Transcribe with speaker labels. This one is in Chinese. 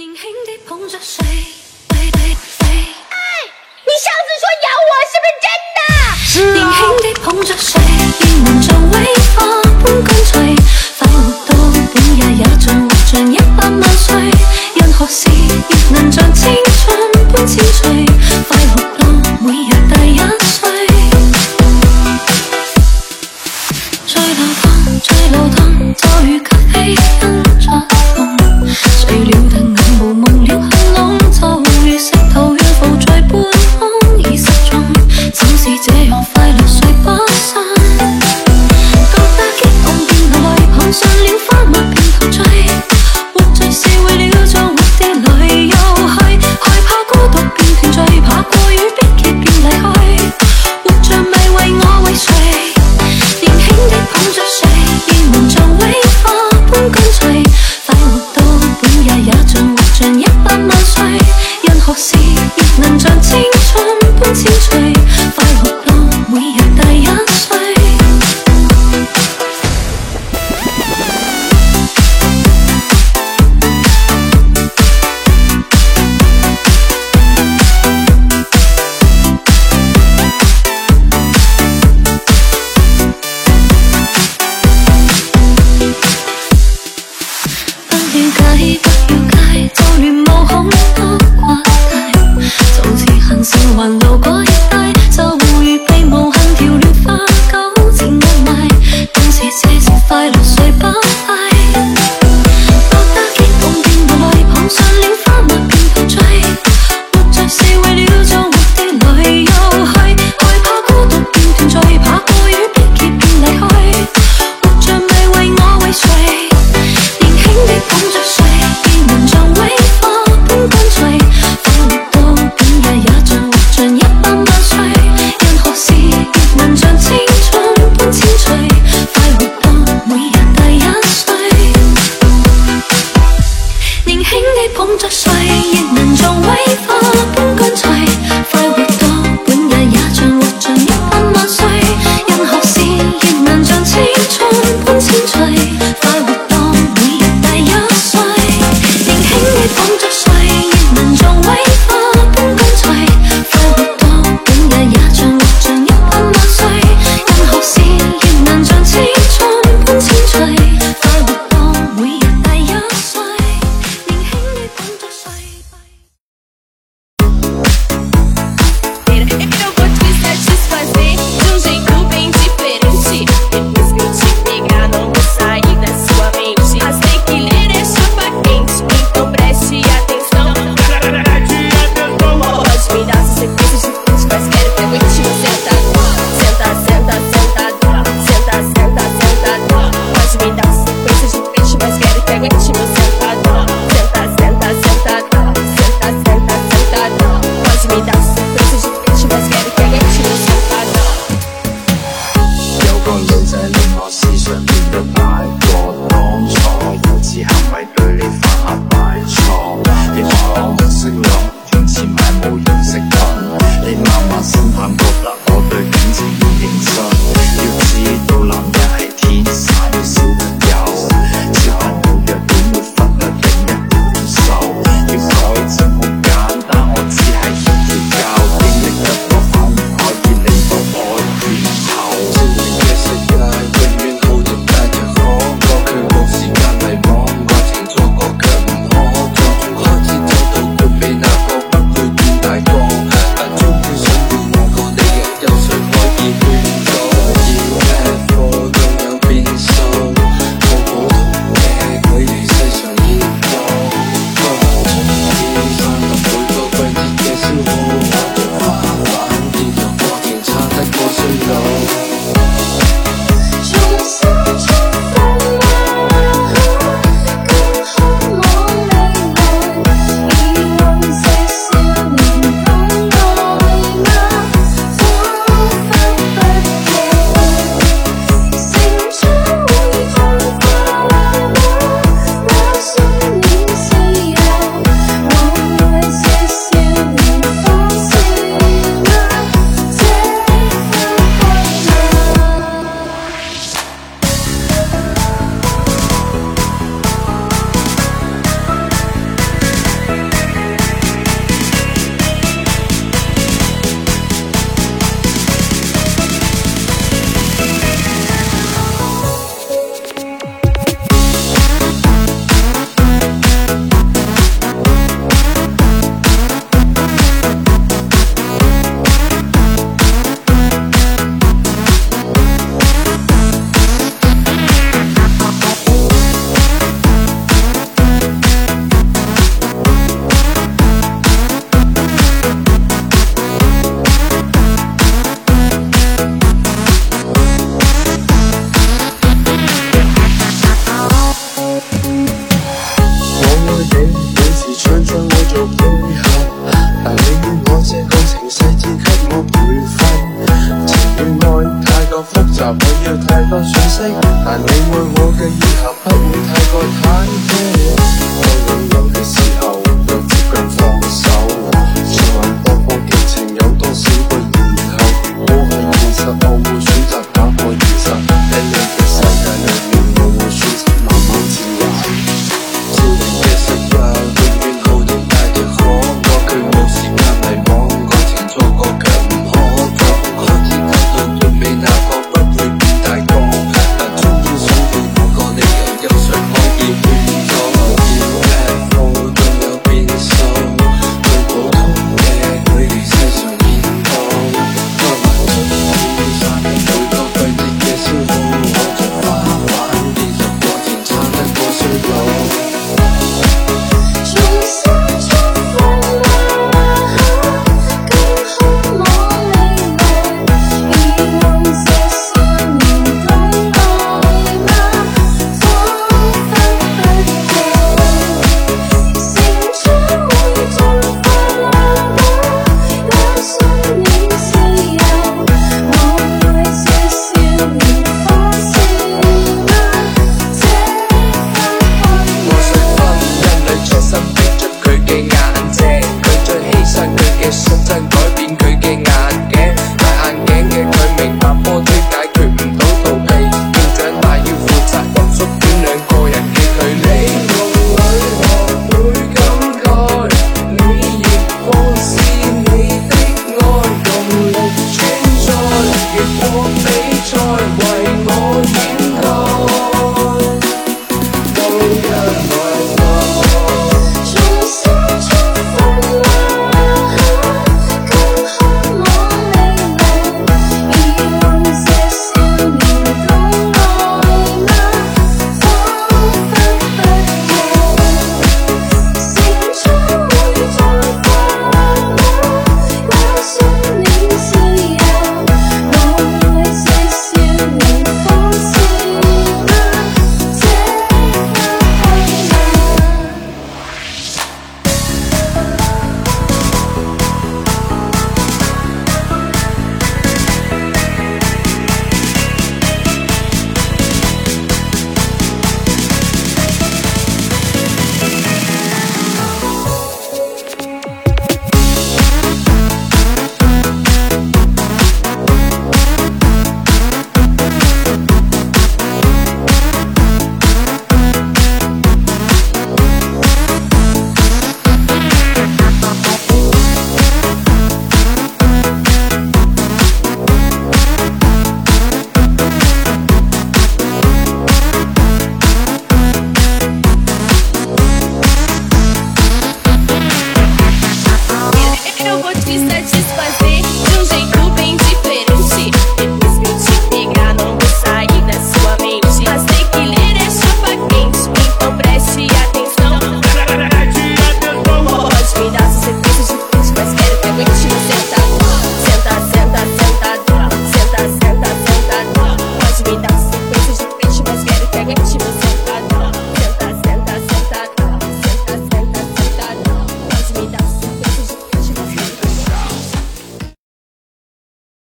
Speaker 1: 轻碰着谁，哎，
Speaker 2: 你上次说咬我是不是真的？